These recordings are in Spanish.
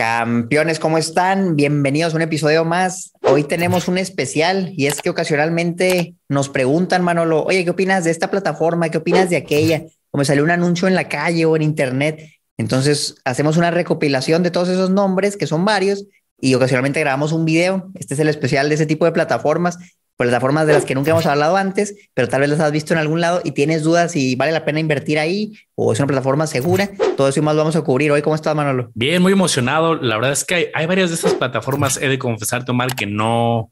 Campeones, ¿cómo están? Bienvenidos a un episodio más. Hoy tenemos un especial y es que ocasionalmente nos preguntan, Manolo, oye, ¿qué opinas de esta plataforma? ¿Qué opinas de aquella? Como salió un anuncio en la calle o en internet. Entonces hacemos una recopilación de todos esos nombres, que son varios, y ocasionalmente grabamos un video. Este es el especial de ese tipo de plataformas plataformas de las que nunca hemos hablado antes, pero tal vez las has visto en algún lado y tienes dudas si vale la pena invertir ahí o es una plataforma segura. Todo eso y más lo vamos a cubrir hoy. ¿Cómo estás, Manolo? Bien, muy emocionado. La verdad es que hay, varias de estas plataformas, he de confesar, Tomar, que no,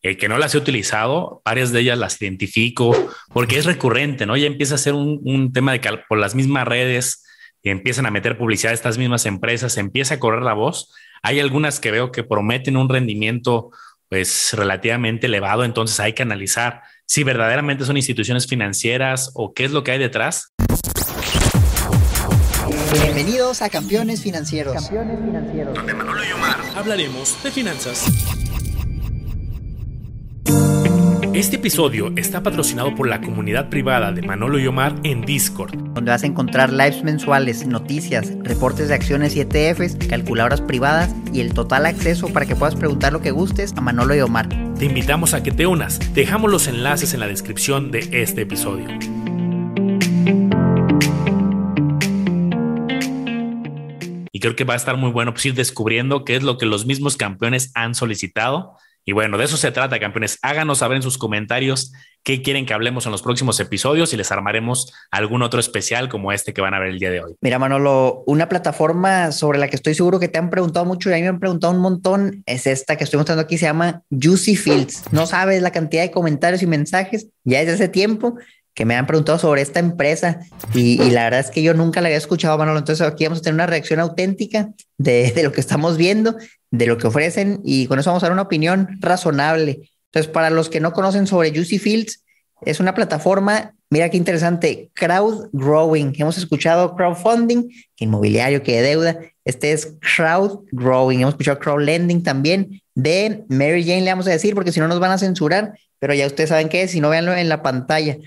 eh, que no las he utilizado. Varias de ellas las identifico porque es recurrente, ¿no? Ya empieza a ser un, un tema de que por las mismas redes empiezan a meter publicidad a estas mismas empresas, empieza a correr la voz. Hay algunas que veo que prometen un rendimiento pues relativamente elevado, entonces hay que analizar si verdaderamente son instituciones financieras o qué es lo que hay detrás. Bienvenidos a Campeones Financieros. Campeones Financieros. Donde Manolo y Omar hablaremos de finanzas. Este episodio está patrocinado por la comunidad privada de Manolo y Omar en Discord, donde vas a encontrar lives mensuales, noticias, reportes de acciones y ETFs, calculadoras privadas y el total acceso para que puedas preguntar lo que gustes a Manolo y Omar. Te invitamos a que te unas. Dejamos los enlaces en la descripción de este episodio. Y creo que va a estar muy bueno pues, ir descubriendo qué es lo que los mismos campeones han solicitado y bueno, de eso se trata, campeones. Háganos saber en sus comentarios qué quieren que hablemos en los próximos episodios y les armaremos algún otro especial como este que van a ver el día de hoy. Mira, Manolo, una plataforma sobre la que estoy seguro que te han preguntado mucho y a mí me han preguntado un montón es esta que estoy mostrando aquí, se llama Juicy Fields. No sabes la cantidad de comentarios y mensajes ya desde hace tiempo que me han preguntado sobre esta empresa y, la verdad es que yo nunca la había escuchado, Manolo. Entonces aquí vamos a tener una reacción auténtica de, lo que estamos viendo de lo que ofrecen y con eso vamos a dar una opinión razonable. Entonces, para los que no conocen sobre Juicy Fields, es una plataforma, mira qué interesante, crowd growing. Hemos escuchado crowdfunding, que inmobiliario, que deuda. Este es crowd growing. Hemos escuchado crowd lending también de Mary Jane, le vamos a decir, porque si no nos van a censurar, pero ya ustedes saben qué es, si no véanlo en la pantalla.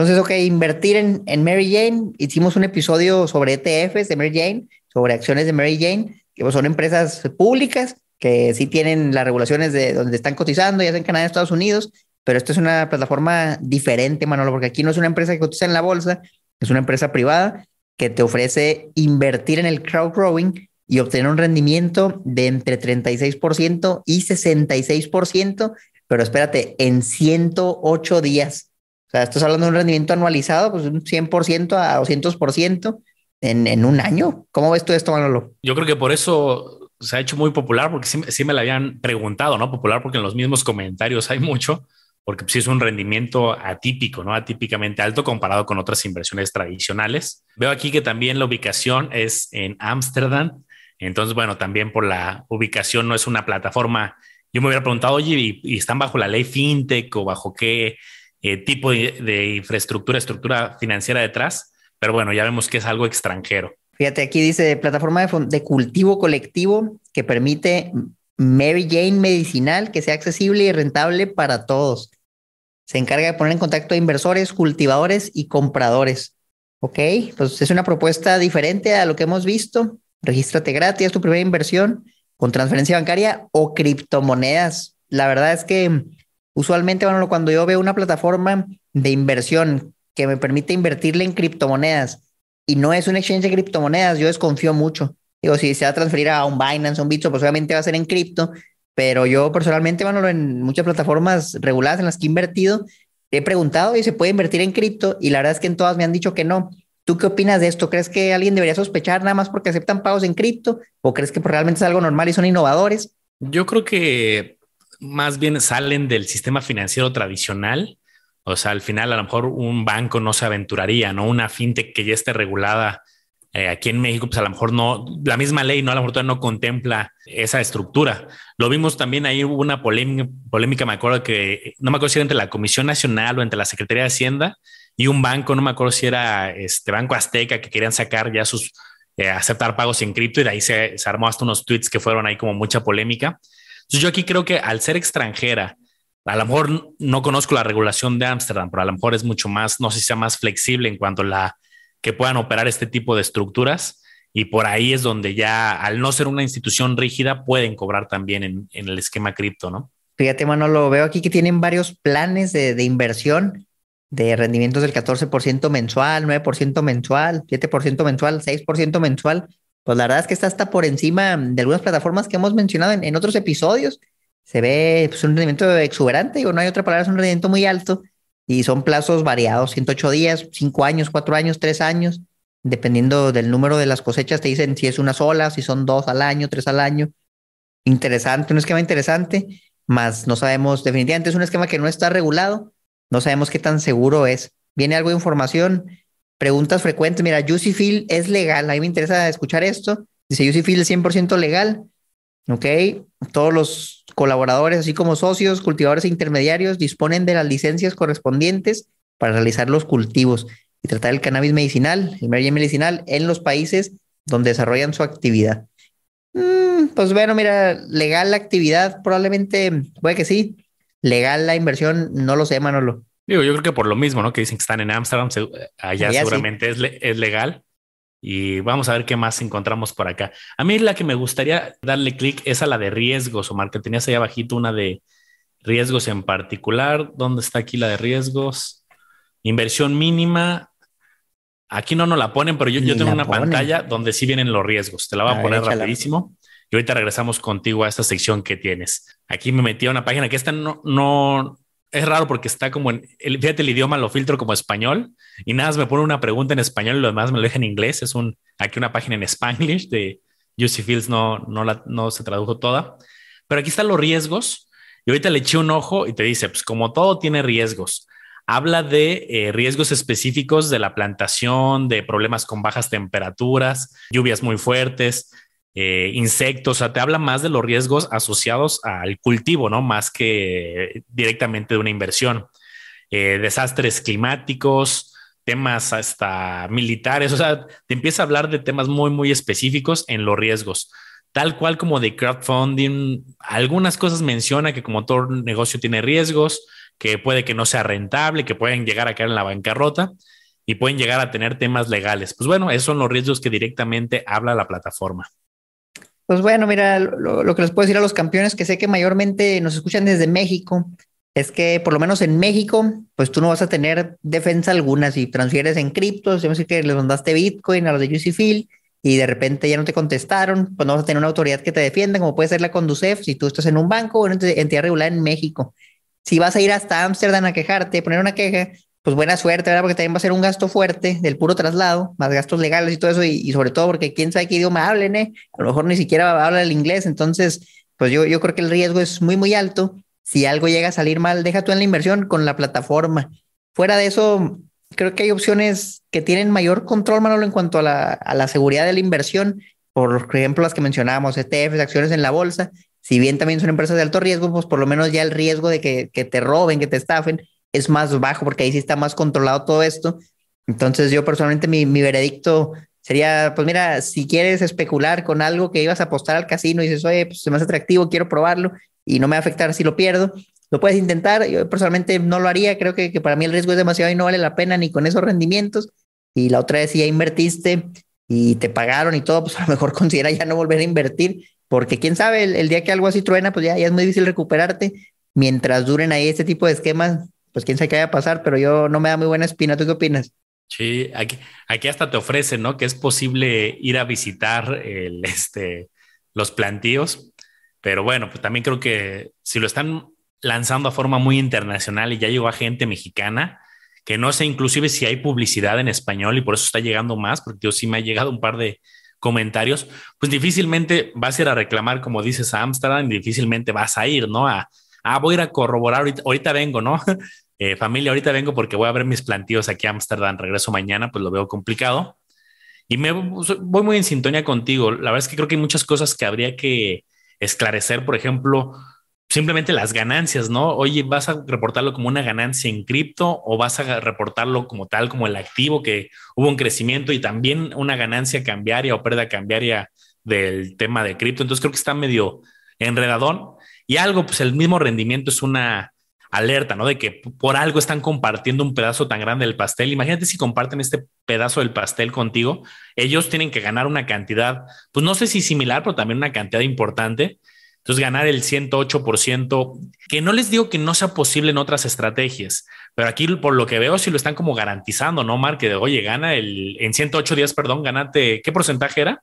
Entonces, ok, invertir en, en Mary Jane. Hicimos un episodio sobre ETFs de Mary Jane, sobre acciones de Mary Jane que pues, son empresas públicas que sí tienen las regulaciones de donde están cotizando, ya sea en Canadá, Estados Unidos, pero esto es una plataforma diferente, Manolo, porque aquí no es una empresa que cotiza en la bolsa, es una empresa privada que te ofrece invertir en el crowd growing y obtener un rendimiento de entre 36% y 66%, pero espérate, en 108 días. O sea, estás hablando de un rendimiento anualizado, pues un 100% a 200% en, un año. ¿Cómo ves tú esto, Manolo? Yo creo que por eso se ha hecho muy popular, porque sí, me lo habían preguntado, ¿no? Popular porque en los mismos comentarios hay mucho, porque sí es un rendimiento atípico, ¿no? Atípicamente alto comparado con otras inversiones tradicionales. Veo aquí que también la ubicación es en Ámsterdam. Entonces, bueno, también por la ubicación no es una plataforma. Yo me hubiera preguntado, oye, ¿y, están bajo la ley FinTech o bajo qué eh, tipo de infraestructura, estructura financiera detrás? pero bueno, ya vemos que es algo extranjero. Fíjate, aquí dice plataforma de, cultivo colectivo que permite Mary Jane medicinal que sea accesible y rentable para todos. Se encarga de poner en contacto a inversores, cultivadores y compradores. Ok, pues es una propuesta diferente a lo que hemos visto. Regístrate gratis, tu primera inversión con transferencia bancaria o criptomonedas. La verdad es que usualmente, cuando yo veo una plataforma de inversión que me permite invertirle en criptomonedas y no es un exchange de criptomonedas, yo desconfío mucho. Digo, si se va a transferir a un Binance, a un Bitso, pues obviamente va a ser en cripto, pero yo personalmente, bueno, en muchas plataformas reguladas en las que he invertido, he preguntado y se puede invertir en cripto y la verdad es que en todas me han dicho que no. ¿Tú qué opinas de esto? ¿Crees que alguien debería sospechar nada más porque aceptan pagos en cripto? ¿O crees que realmente es algo normal y son innovadores? Yo creo que más bien salen del sistema financiero tradicional o sea, al final a lo mejor un banco no se aventuraría, ¿no? Una fintech que ya esté regulada eh, aquí en México, pues a lo mejor no, la misma ley, ¿no? A lo mejor no contempla esa estructura. Lo vimos también ahí, hubo una polémica, polémica, me acuerdo que, no me acuerdo si era entre la Comisión Nacional o entre la Secretaría de Hacienda y un banco, no me acuerdo si era este Banco Azteca, que querían sacar ya sus, eh, aceptar pagos en cripto y de ahí se, se armó hasta unos tweets que fueron ahí como mucha polémica. Yo aquí creo que al ser extranjera, a lo mejor no conozco la regulación de Ámsterdam, pero a lo mejor es mucho más, no sé si sea más flexible en cuanto a la que puedan operar este tipo de estructuras. y por ahí es donde ya, al no ser una institución rígida, pueden cobrar también en, el esquema cripto, ¿no? Fíjate, lo veo aquí que tienen varios planes de, de inversión de rendimientos del 14% mensual, 9% mensual, 7% mensual, 6% mensual. Pues la verdad es que está hasta por encima de algunas plataformas que hemos mencionado en, otros episodios. Se ve pues, un rendimiento exuberante, o no hay otra palabra, es un rendimiento muy alto y son plazos variados, 108 días, 5 años, 4 años, 3 años, dependiendo del número de las cosechas, te dicen si es una sola, si son dos al año, tres al año. Interesante, un esquema interesante, más no sabemos, definitivamente es un esquema que no está regulado, no sabemos qué tan seguro es. Viene algo de información, preguntas frecuentes. Mira, Juicy es legal. A mí me interesa escuchar esto. Dice Juicy es 100% legal. Ok. Todos los colaboradores, así como socios, cultivadores e intermediarios, disponen de las licencias correspondientes para realizar los cultivos y tratar el cannabis medicinal, el medicinal, en los países donde desarrollan su actividad. Mm, pues bueno, mira, legal la actividad, probablemente, puede que sí, legal la inversión, no lo sé, Manolo. Digo, yo creo que por lo mismo, ¿no? Que dicen que están en Ámsterdam, allá, seguramente es, es legal. Y vamos a ver qué más encontramos por acá. A mí la que me gustaría darle clic es a la de riesgos, Omar, que tenías ahí abajito una de riesgos en particular. ¿Dónde está aquí la de riesgos? Inversión mínima. Aquí no nos la ponen, pero yo, yo tengo una pantalla donde sí vienen los riesgos. Te la voy a, poner rapidísimo. Y ahorita regresamos contigo a esta sección que tienes. Aquí me metí a una página que esta no, no es raro porque está como en, el, fíjate, el idioma lo filtro como español y nada más me pone una pregunta en español y lo demás me lo deja en inglés. Es un, aquí una página en Spanglish de Juicy Fields, no, no, la, no se tradujo toda. Pero aquí están los riesgos y ahorita le eché un ojo y te dice, pues como todo tiene riesgos, habla de eh, riesgos específicos de la plantación, de problemas con bajas temperaturas, lluvias muy fuertes, eh, insectos, o sea, te habla más de los riesgos asociados al cultivo, ¿no? Más que directamente de una inversión. Eh, desastres climáticos, temas hasta militares, o sea, te empieza a hablar de temas muy, muy específicos en los riesgos. Tal cual como de crowdfunding, algunas cosas menciona que como todo negocio tiene riesgos, que puede que no sea rentable, que pueden llegar a caer en la bancarrota y pueden llegar a tener temas legales. Pues bueno, esos son los riesgos que directamente habla la plataforma. Pues bueno, mira, lo, que les puedo decir a los campeones que sé que mayormente nos escuchan desde México es que por lo menos en México, pues tú no vas a tener defensa alguna si transfieres en criptos, decir que les mandaste Bitcoin a los de UCFIL y de repente ya no te contestaron, pues no vas a tener una autoridad que te defienda, como puede ser la Conducef, si tú estás en un banco o en una entidad regular en México. Si vas a ir hasta Ámsterdam a quejarte, poner una queja, pues buena suerte, ¿verdad? Porque también va a ser un gasto fuerte del puro traslado, más gastos legales y todo eso, y, sobre todo porque quién sabe qué idioma hablen, ¿eh? A lo mejor ni siquiera habla el inglés, entonces, pues yo, yo creo que el riesgo es muy, muy alto. Si algo llega a salir mal, deja tú en la inversión con la plataforma. Fuera de eso, creo que hay opciones que tienen mayor control, Manolo, en cuanto a la, a la seguridad de la inversión. Por ejemplo, las que mencionábamos, ETFs, acciones en la bolsa. Si bien también son empresas de alto riesgo, pues por lo menos ya el riesgo de que, que te roben, que te estafen, es más bajo porque ahí sí está más controlado todo esto. Entonces yo personalmente mi, mi veredicto sería, pues mira, si quieres especular con algo que ibas a apostar al casino y dices, oye, pues es más atractivo, quiero probarlo y no me va a afectar si lo pierdo, lo puedes intentar. Yo personalmente no lo haría, creo que, que para mí el riesgo es demasiado y no vale la pena ni con esos rendimientos. Y la otra vez si ya invertiste y te pagaron y todo, pues a lo mejor considera ya no volver a invertir, porque quién sabe, el, el día que algo así truena, pues ya, ya es muy difícil recuperarte. Mientras duren ahí este tipo de esquemas, pues quién sabe qué vaya a pasar, pero yo no me da muy buena espina. ¿Tú qué opinas? Sí, aquí, aquí hasta te ofrecen, ¿no? Que es posible ir a visitar el, este, los plantíos, pero bueno, pues también creo que si lo están lanzando a forma muy internacional y ya llegó a gente mexicana, que no sé inclusive si hay publicidad en español y por eso está llegando más, porque yo sí me ha llegado un par de comentarios, pues difícilmente vas a ir a reclamar, como dices, a Ámsterdam, difícilmente vas a ir, ¿no? A, ah, voy a ir a corroborar, ahorita, vengo, ¿no? Eh, familia, ahorita vengo porque voy a ver mis plantíos aquí a Ámsterdam, regreso mañana, pues lo veo complicado. Y me voy muy en sintonía contigo. La verdad es que creo que hay muchas cosas que habría que esclarecer, por ejemplo, simplemente las ganancias, ¿no? Oye, ¿vas a reportarlo como una ganancia en cripto o vas a reportarlo como tal, como el activo que hubo un crecimiento y también una ganancia cambiaria o pérdida cambiaria del tema de cripto? Entonces creo que está medio enredadón y algo, pues el mismo rendimiento es una alerta, ¿no? De que por algo están compartiendo un pedazo tan grande del pastel. Imagínate si comparten este pedazo del pastel contigo, ellos tienen que ganar una cantidad, pues no sé si similar, pero también una cantidad importante. Entonces, ganar el 108%, que no les digo que no sea posible en otras estrategias, pero aquí por lo que veo, sí lo están como garantizando, ¿no, Mark? Que de, oye, gana el, en 108 días, perdón, ganate, ¿qué porcentaje era?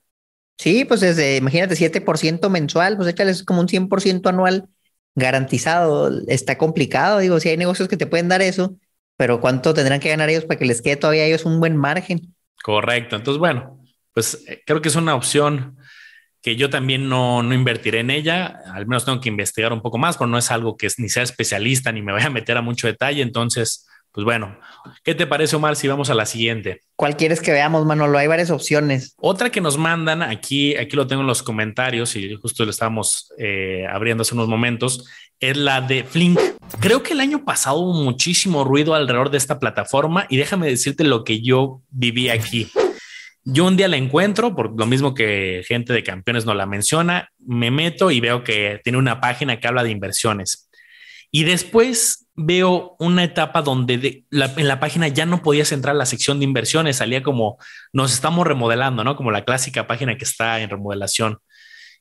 Sí, pues desde, imagínate, 7% mensual, pues échales como un 100% anual garantizado. Está complicado, digo, si hay negocios que te pueden dar eso, pero ¿cuánto tendrán que ganar ellos para que les quede todavía a ellos un buen margen? Correcto. Entonces, bueno, pues eh, creo que es una opción que yo también no, no invertiré en ella. Al menos tengo que investigar un poco más, pero no es algo que ni sea especialista ni me vaya a meter a mucho detalle. Entonces, pues bueno, ¿qué te parece, Omar, si vamos a la siguiente? ¿Cuál quieres que veamos, Manolo? Hay varias opciones. Otra que nos mandan, aquí, aquí lo tengo en los comentarios y justo lo estábamos eh, abriendo hace unos momentos, es la de Flink. Creo que el año pasado hubo muchísimo ruido alrededor de esta plataforma y déjame decirte lo que yo viví aquí. Yo un día la encuentro, por lo mismo que gente de campeones no la menciona, me meto y veo que tiene una página que habla de inversiones. Y después veo una etapa donde en la página ya no podías entrar a la sección de inversiones, salía como nos estamos remodelando, ¿no? Como la clásica página que está en remodelación.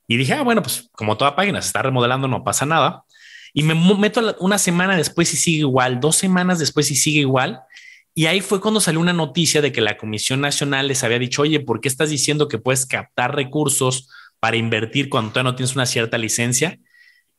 Y dije, ah, bueno, pues como toda página se está remodelando, no pasa nada. Y me meto una semana después y sigue igual, dos semanas después y sigue igual. Y ahí fue cuando salió una noticia de que la Comisión Nacional les había dicho, oye, ¿por qué estás diciendo que puedes captar recursos para invertir cuando todavía no tienes una cierta licencia?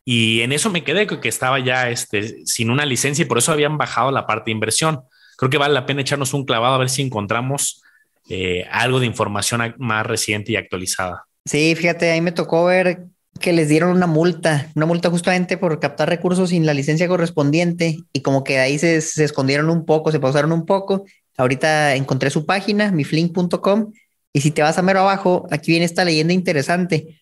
Y en eso me quedé, que estaba ya este, sin una licencia y por eso habían bajado la parte de inversión. Creo que vale la pena echarnos un clavado a ver si encontramos eh, algo de información más reciente y actualizada. Sí, fíjate, ahí me tocó ver que les dieron una multa, una multa justamente por captar recursos sin la licencia correspondiente y como que ahí se, escondieron un poco, se pausaron un poco. Ahorita encontré su página, miflink.com, y si te vas a mero abajo, aquí viene esta leyenda interesante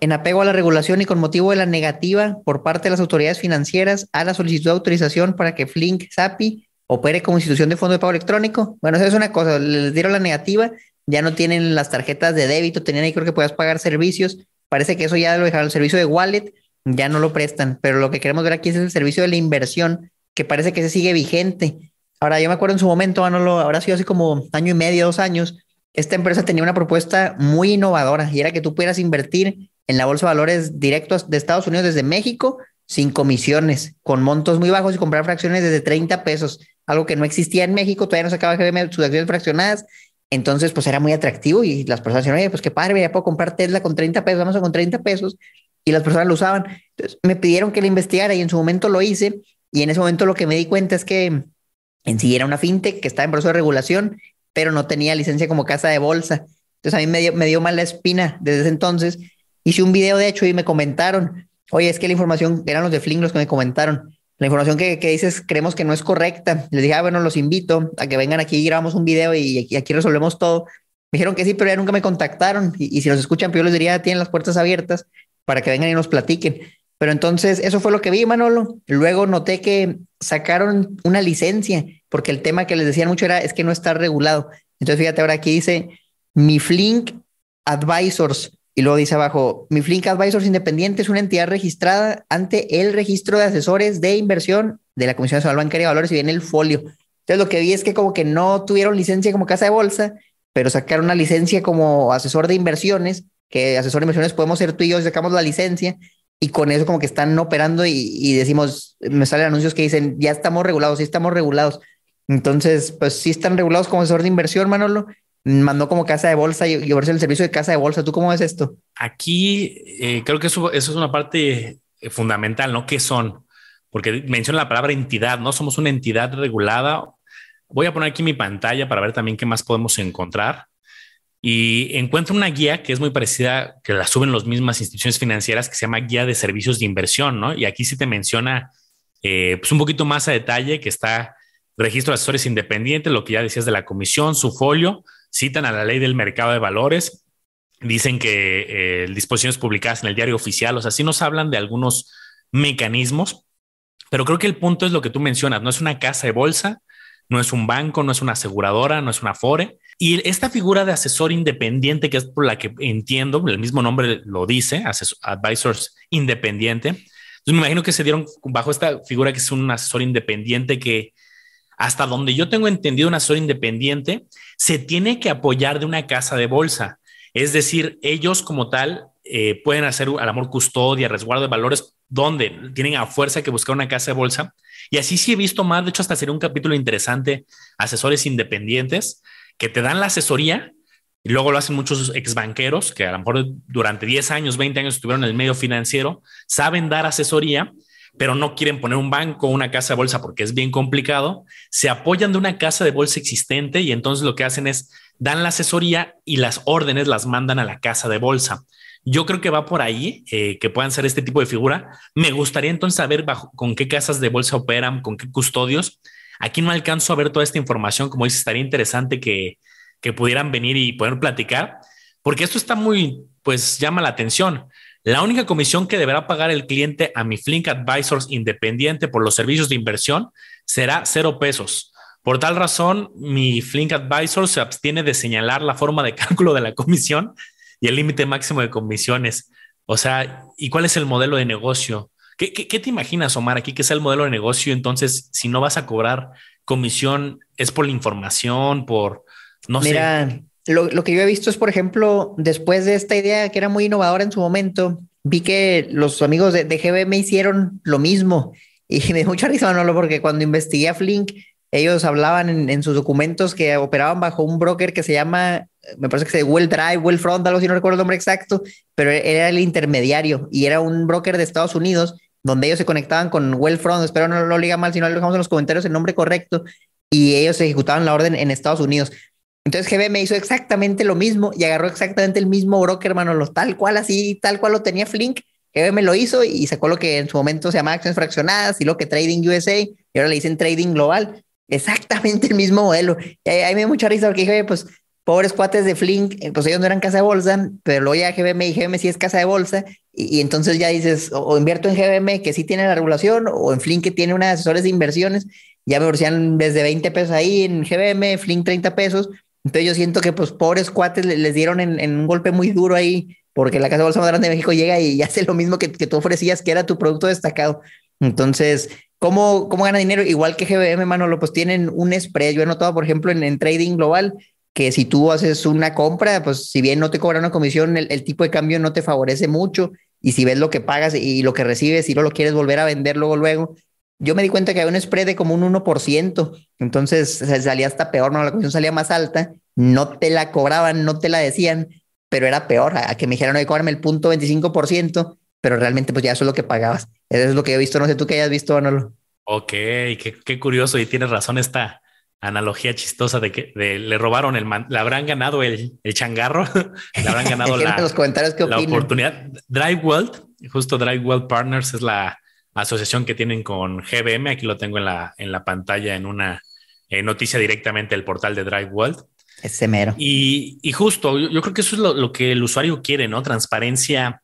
en apego a la regulación y con motivo de la negativa por parte de las autoridades financieras a la solicitud de autorización para que Flink SAPI opere como institución de fondo de pago electrónico. Bueno, eso es una cosa, les dieron la negativa, ya no tienen las tarjetas de débito, tenían ahí creo que puedas pagar servicios, parece que eso ya lo dejaron, el servicio de wallet ya no lo prestan, pero lo que queremos ver aquí es el servicio de la inversión, que parece que se sigue vigente. Ahora, yo me acuerdo en su momento, Manolo, habrá sido así como año y medio, dos años, esta empresa tenía una propuesta muy innovadora y era que tú pudieras invertir en la bolsa de valores directos de Estados Unidos desde México sin comisiones, con montos muy bajos y comprar fracciones desde 30 pesos, algo que no existía en México, todavía no se acaba de sus acciones fraccionadas. Entonces, pues era muy atractivo y las personas decían, oye, pues qué padre, ya puedo comprar Tesla con 30 pesos, vamos a con 30 pesos. Y las personas lo usaban. Entonces, me pidieron que lo investigara y en su momento lo hice. Y en ese momento lo que me di cuenta es que en sí era una fintech que estaba en proceso de regulación, pero no tenía licencia como casa de bolsa. Entonces a mí me dio, me dio mala espina desde ese entonces Hice un video, de hecho, y me comentaron, oye, es que la información, eran los de Fling los que me comentaron, la información que, que, dices creemos que no es correcta. Les dije, ah, bueno, los invito a que vengan aquí y grabamos un video y, aquí, resolvemos todo. Me dijeron que sí, pero ya nunca me contactaron. Y, si nos escuchan, pues yo les diría, tienen las puertas abiertas para que vengan y nos platiquen. Pero entonces, eso fue lo que vi, Manolo. Luego noté que sacaron una licencia, porque el tema que les decían mucho era, es que no está regulado. Entonces, fíjate, ahora aquí dice, mi Flink Advisors y luego dice abajo, mi Flink Advisors Independiente es una entidad registrada ante el registro de asesores de inversión de la Comisión Nacional Bancaria de Valores y viene el folio. Entonces lo que vi es que como que no tuvieron licencia como casa de bolsa, pero sacaron una licencia como asesor de inversiones, que asesor de inversiones podemos ser tú y yo, sacamos la licencia y con eso como que están operando y, decimos, me salen anuncios que dicen, ya estamos regulados, sí estamos regulados. Entonces, pues sí están regulados como asesor de inversión, Manolo, mandó como casa de bolsa y, y el servicio de casa de bolsa. ¿Tú cómo ves esto? Aquí eh, creo que eso, es una parte eh, fundamental, ¿no? ¿Qué son? Porque menciona la palabra entidad, ¿no? Somos una entidad regulada. Voy a poner aquí mi pantalla para ver también qué más podemos encontrar. Y encuentro una guía que es muy parecida, que la suben las mismas instituciones financieras, que se llama Guía de Servicios de Inversión, ¿no? Y aquí sí te menciona eh, pues un poquito más a detalle que está registro de asesores independientes, lo que ya decías de la comisión, su folio, citan a la ley del mercado de valores, dicen que eh, disposiciones publicadas en el diario oficial, o sea, sí nos hablan de algunos mecanismos, pero creo que el punto es lo que tú mencionas, no es una casa de bolsa, no es un banco, no es una aseguradora, no es una FORE. Y esta figura de asesor independiente, que es por la que entiendo, el mismo nombre lo dice, Advisors Independiente, me imagino que se dieron bajo esta figura que es un asesor independiente que hasta donde yo tengo entendido un asesor independiente se tiene que apoyar de una casa de bolsa. Es decir, ellos como tal eh, pueden hacer al amor custodia, resguardo de valores, donde tienen a fuerza que buscar una casa de bolsa. Y así sí he visto más, de hecho hasta sería un capítulo interesante, asesores independientes que te dan la asesoría y luego lo hacen muchos ex banqueros que a lo mejor durante 10 años, 20 años estuvieron en el medio financiero, saben dar asesoría, pero no quieren poner un banco o una casa de bolsa porque es bien complicado. Se apoyan de una casa de bolsa existente y entonces lo que hacen es dan la asesoría y las órdenes las mandan a la casa de bolsa. Yo creo que va por ahí, eh, que puedan ser este tipo de figura. Me gustaría entonces saber bajo, con qué casas de bolsa operan, con qué custodios. Aquí no alcanzo a ver toda esta información. Como dice, estaría interesante que, que pudieran venir y poder platicar, porque esto está muy, pues llama la atención. La única comisión que deberá pagar el cliente a mi Flink Advisors independiente por los servicios de inversión será cero pesos. Por tal razón, mi Flink Advisor se abstiene de señalar la forma de cálculo de la comisión y el límite máximo de comisiones. O sea, ¿y cuál es el modelo de negocio? ¿Qué, qué, te imaginas, Omar, aquí que es el modelo de negocio? Entonces, si no vas a cobrar comisión, ¿es por la información, por, no Mira, Lo, lo, que yo he visto es, por ejemplo, después de esta idea que era muy innovadora en su momento, vi que los amigos de, de GBM hicieron lo mismo y me dio mucha risa, ¿no? Porque cuando investigué a Flink, ellos hablaban en, sus documentos que operaban bajo un broker que se llama, me parece que se Well Drive, Well Front, algo así, no recuerdo el nombre exacto, pero era el intermediario y era un broker de Estados Unidos donde ellos se conectaban con Well Front, espero no lo diga mal, si no lo dejamos en los comentarios el nombre correcto, y ellos ejecutaban la orden en Estados Unidos. Entonces GBM hizo exactamente lo mismo y agarró exactamente el mismo broker, hermano, tal cual así, tal cual lo tenía Flink. GBM lo hizo y sacó lo que en su momento se llamaba acciones fraccionadas y lo que Trading USA y ahora le dicen Trading Global. Exactamente el mismo modelo. Y ahí, me dio mucha risa porque dije, pues pobres cuates de Flink, eh, pues ellos no eran casa de bolsa, pero luego ya GBM y GBM sí es casa de bolsa y, y entonces ya dices, o, o, invierto en GBM que sí tiene la regulación o en Flink que tiene unas asesores de inversiones, ya me ofrecían desde 20 pesos ahí en GBM, Flink 30 pesos entonces yo siento que pues pobres cuates les, dieron en, un golpe muy duro ahí, porque la Casa Bolsa grande de México llega y hace lo mismo que, tú ofrecías, que era tu producto destacado. Entonces, ¿cómo, cómo gana dinero? Igual que GBM, Manolo, pues tienen un spread. Yo he notado, por ejemplo, en, en trading global, que si tú haces una compra, pues si bien no te cobran una comisión, el, el, tipo de cambio no te favorece mucho. Y si ves lo que pagas y lo que recibes y no lo quieres volver a vender luego, luego, yo me di cuenta que había un spread de como un 1%, entonces salía hasta peor, no, la comisión salía más alta, no te la cobraban, no te la decían, pero era peor, a, que me dijeran, hay cobrarme el punto 25%, pero realmente pues ya eso es lo que pagabas. Eso es lo que he visto, no sé tú qué hayas visto, Manolo. Ok, qué, qué curioso y tienes razón esta analogía chistosa de que de, le robaron el man, le habrán ganado el, el changarro, le habrán ganado la, los comentarios que la oportunidad. Drive World, justo Drive World Partners es la asociación que tienen con GBM. Aquí lo tengo en la, en la pantalla en una eh, noticia directamente del portal de Drive World. Ese mero. Y, y justo, yo, yo, creo que eso es lo, lo, que el usuario quiere, ¿no? Transparencia.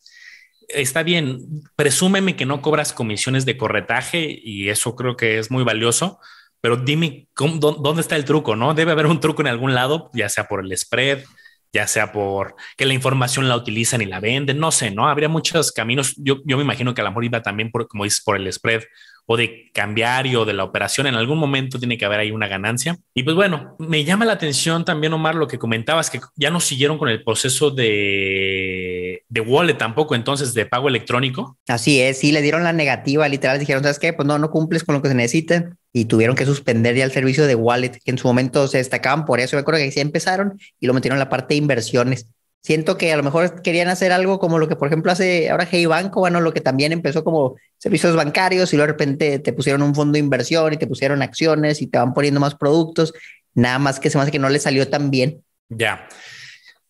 Está bien, presúmeme que no cobras comisiones de corretaje y eso creo que es muy valioso, pero dime cómo, dónde está el truco, ¿no? Debe haber un truco en algún lado, ya sea por el spread, ya sea por que la información la utilizan y la venden, no sé, ¿no? Habría muchos caminos. Yo, yo me imagino que a lo mejor iba también por, como dices, por el spread o de cambiario de la operación. En algún momento tiene que haber ahí una ganancia. Y pues bueno, me llama la atención también, Omar, lo que comentabas, que ya no siguieron con el proceso de, de wallet tampoco, entonces de pago electrónico. Así es, sí, le dieron la negativa, literal, dijeron, ¿sabes qué? Pues no, no cumples con lo que se necesita y tuvieron que suspender ya el servicio de wallet, que en su momento se destacaban por eso. Me acuerdo que sí empezaron y lo metieron en la parte de inversiones. Siento que a lo mejor querían hacer algo como lo que, por ejemplo, hace ahora Hey Banco, bueno, lo que también empezó como servicios bancarios y luego de repente te pusieron un fondo de inversión y te pusieron acciones y te van poniendo más productos. Nada más que se me hace que no le salió tan bien. Ya.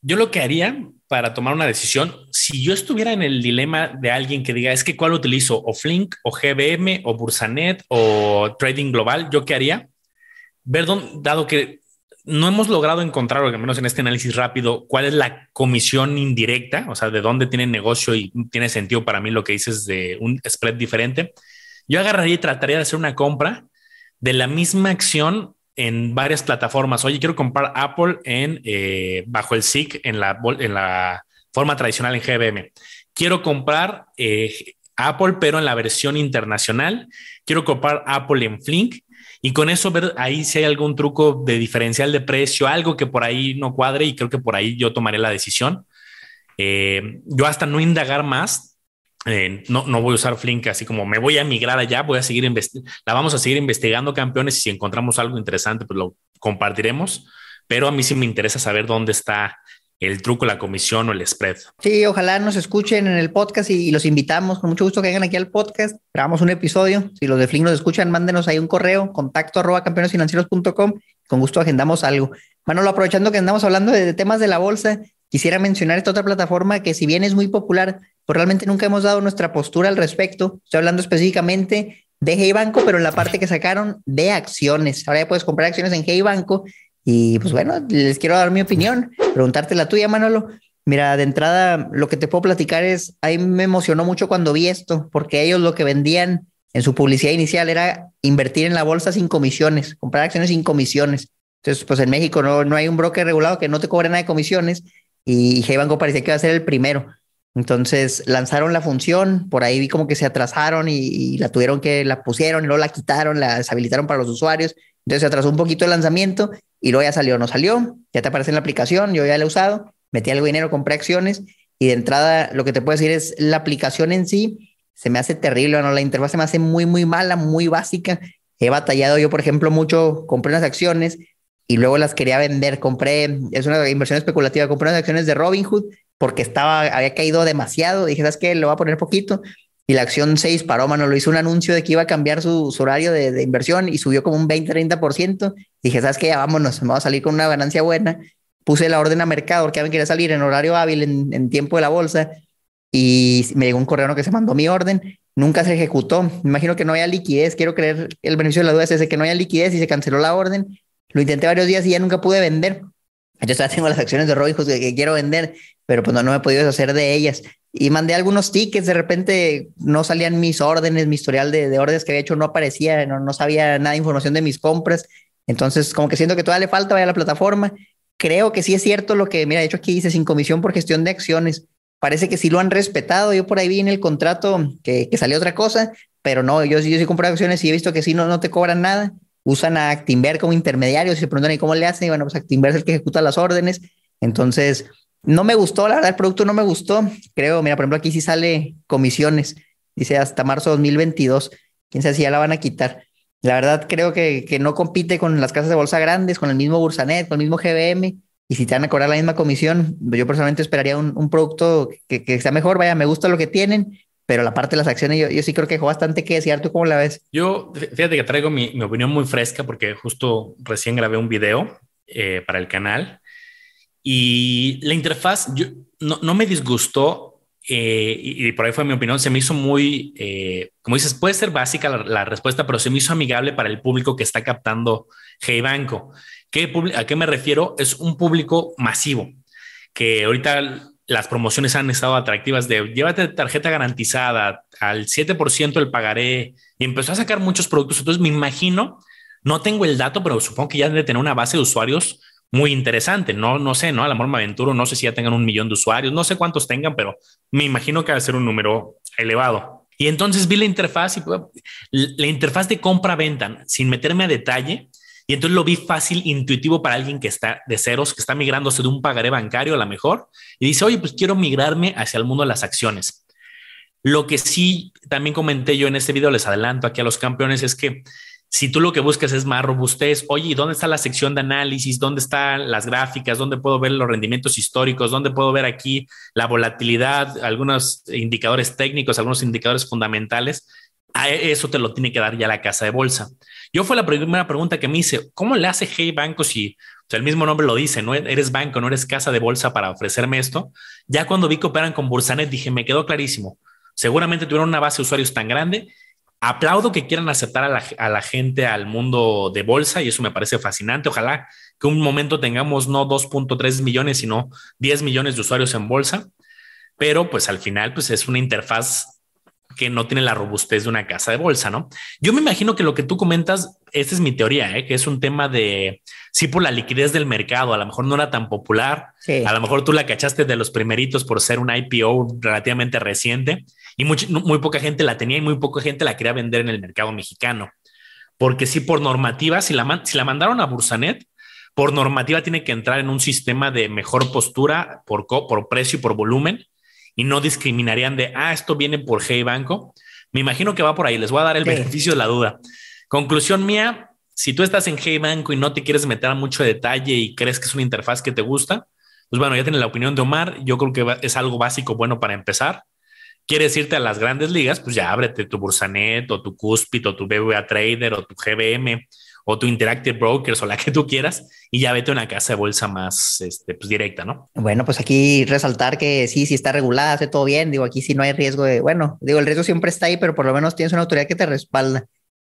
Yo lo que haría para tomar una decisión, si yo estuviera en el dilema de alguien que diga, es que cuál utilizo, o Flink, o GBM, o Bursanet, o Trading Global, ¿yo qué haría? Ver, dado que no hemos logrado encontrar, o al menos en este análisis rápido, cuál es la comisión indirecta, o sea, de dónde tiene negocio y tiene sentido para mí lo que dices de un spread diferente. Yo agarraría y trataría de hacer una compra de la misma acción en varias plataformas. Oye, quiero comprar Apple en eh, bajo el SIC en la, en la forma tradicional en GBM. Quiero comprar eh, Apple, pero en la versión internacional. Quiero comprar Apple en Flink y con eso ver ahí si hay algún truco de diferencial de precio, algo que por ahí no cuadre y creo que por ahí yo tomaré la decisión. Eh, yo hasta no indagar más, eh, no, no voy a usar Flink así como me voy a migrar allá, voy a seguir la vamos a seguir investigando campeones y si encontramos algo interesante, pues lo compartiremos. Pero a mí sí me interesa saber dónde está el truco, la comisión o el spread. Sí, ojalá nos escuchen en el podcast y, los invitamos con mucho gusto que vengan aquí al podcast. Grabamos un episodio. Si los de Flink nos escuchan, mándenos ahí un correo, contacto arroba campeonesfinancieros.com. Con gusto agendamos algo. Manolo, aprovechando que andamos hablando de, temas de la bolsa, quisiera mencionar esta otra plataforma que si bien es muy popular, pues realmente nunca hemos dado nuestra postura al respecto. Estoy hablando específicamente de Hey Banco, pero en la parte que sacaron de acciones. Ahora ya puedes comprar acciones en Hey Banco y pues bueno, les quiero dar mi opinión, preguntarte la tuya, Manolo. Mira, de entrada, lo que te puedo platicar es, ahí me emocionó mucho cuando vi esto, porque ellos lo que vendían en su publicidad inicial era invertir en la bolsa sin comisiones, comprar acciones sin comisiones. Entonces, pues en México no, no hay un broker regulado que no te cobre nada de comisiones y Hey Banco parecía que iba a ser el primero. Entonces lanzaron la función, por ahí vi como que se atrasaron y, la tuvieron que, la pusieron luego la quitaron, la deshabilitaron para los usuarios. Entonces se atrasó un poquito el lanzamiento y luego ya salió, no salió, ya te aparece en la aplicación, yo ya la he usado, metí algo de dinero, compré acciones y de entrada lo que te puedo decir es la aplicación en sí se me hace terrible, ¿no? la interfaz se me hace muy, muy mala, muy básica. He batallado yo, por ejemplo, mucho, compré unas acciones y luego las quería vender, compré, es una inversión especulativa, compré unas acciones de Robinhood porque estaba, había caído demasiado, dije, ¿sabes qué? Lo voy a poner poquito y la acción se disparó, mano. Lo hizo un anuncio de que iba a cambiar su, horario de, inversión y subió como un 20-30%. Dije, ¿sabes qué? Ya vámonos, vamos a salir con una ganancia buena. Puse la orden a mercado porque me quería salir en horario hábil, en, en tiempo de la bolsa. Y me llegó un correo que se mandó mi orden. Nunca se ejecutó. Me imagino que no había liquidez. Quiero creer el beneficio de la duda es ese, que no haya liquidez y se canceló la orden. Lo intenté varios días y ya nunca pude vender. Yo ya tengo las acciones de Robinhood que, que quiero vender, pero pues no, no me he podido deshacer de ellas y mandé algunos tickets, de repente no salían mis órdenes, mi historial de, órdenes que había hecho no aparecía, no, no, sabía nada de información de mis compras, entonces como que siento que todavía le falta, vaya a la plataforma. Creo que sí es cierto lo que, mira, de hecho aquí dice sin comisión por gestión de acciones. Parece que sí lo han respetado. Yo por ahí vi en el contrato que, que salió otra cosa, pero no, yo, yo sí compré acciones y he visto que sí no, no te cobran nada. Usan a Actinver como intermediario. Si se preguntan, ¿y cómo le hacen? Y bueno, pues Actinver es el que ejecuta las órdenes. Entonces, no me gustó, la verdad, el producto no me gustó. Creo, mira, por ejemplo, aquí sí sale comisiones. Dice hasta marzo de 2022. Quién sabe si ya la van a quitar. La verdad, creo que, que no compite con las casas de bolsa grandes, con el mismo Bursanet, con el mismo GBM. Y si te van a cobrar la misma comisión, yo personalmente esperaría un, producto que, que, sea mejor. Vaya, me gusta lo que tienen, pero la parte de las acciones, yo, yo sí creo que dejó bastante que decir. ¿Tú cómo la ves? Yo, fíjate que traigo mi, mi opinión muy fresca porque justo recién grabé un video eh, para el canal y la interfaz yo, no, no me disgustó eh, y, por ahí fue mi opinión, se me hizo muy, eh, como dices, puede ser básica la, respuesta, pero se me hizo amigable para el público que está captando Hey Banco. ¿Qué, ¿A qué me refiero? Es un público masivo, que ahorita las promociones han estado atractivas de llévate tarjeta garantizada al 7% el pagaré y empezó a sacar muchos productos. Entonces me imagino, no tengo el dato, pero supongo que ya debe tener una base de usuarios muy interesante. No, no sé, ¿no? A lo mejor me aventuro, no sé si ya tengan un millón de usuarios, no sé cuántos tengan, pero me imagino que va a ser un número elevado. Y entonces vi la interfaz y la interfaz de compra-venta sin meterme a detalle. Y entonces lo vi fácil, intuitivo para alguien que está de ceros, que está migrándose de un pagaré bancario a la mejor y dice, oye, pues quiero migrarme hacia el mundo de las acciones. Lo que sí también comenté yo en este video, les adelanto aquí a los campeones, es que si tú lo que buscas es más robustez, oye, ¿dónde está la sección de análisis? ¿Dónde están las gráficas? ¿Dónde puedo ver los rendimientos históricos? ¿Dónde puedo ver aquí la volatilidad? Algunos indicadores técnicos, algunos indicadores fundamentales. A eso te lo tiene que dar ya la casa de bolsa. Yo fue la primera pregunta que me hice, ¿cómo le hace Hey Banco si el mismo nombre lo dice, no eres banco, no eres casa de bolsa para ofrecerme esto? Ya cuando vi que operan con Bursanet dije, me quedó clarísimo. Seguramente tuvieron una base de usuarios tan grande Aplaudo que quieran aceptar a la, gente al mundo de bolsa y eso me parece fascinante. Ojalá que un momento tengamos no 2.3 millones, sino 10 millones de usuarios en bolsa, pero pues al final pues es una interfaz que no tiene la robustez de una casa de bolsa, ¿no? Yo me imagino que lo que tú comentas esta es mi teoría, ¿eh? que es un tema de, sí, por la liquidez del mercado, a lo mejor no era tan popular, a lo mejor tú la cachaste de los primeritos por ser un IPO relativamente reciente y muy, muy poca gente la tenía y muy poca gente la quería vender en el mercado mexicano. Porque sí, por normativa, si la, si la mandaron a Bursanet, por normativa tiene que entrar en un sistema de mejor postura por, por precio y por volumen y no discriminarían de, ah, esto viene por Hey Banco. Me imagino que va por ahí. Les voy a dar el beneficio de la duda. Conclusión mía, si tú estás en Hey Banco y no te quieres meter a mucho detalle y crees que es una interfaz que te gusta, pues bueno, ya tienes la opinión de Omar. Yo creo que es algo básico bueno para empezar. ¿Quieres irte a las grandes ligas? Pues ya ábrete tu Bursanet o tu Cuspid o tu BBA Trader o tu GBM o tu Interactive Brokers o la que tú quieras y ya vete a una casa de bolsa más este, pues, directa, ¿no? Bueno, pues aquí resaltar que sí, sí está regulada, hace todo bien. Digo, aquí sí no hay riesgo de, bueno, digo, el riesgo siempre está ahí, pero por lo menos tienes una autoridad que te respalda.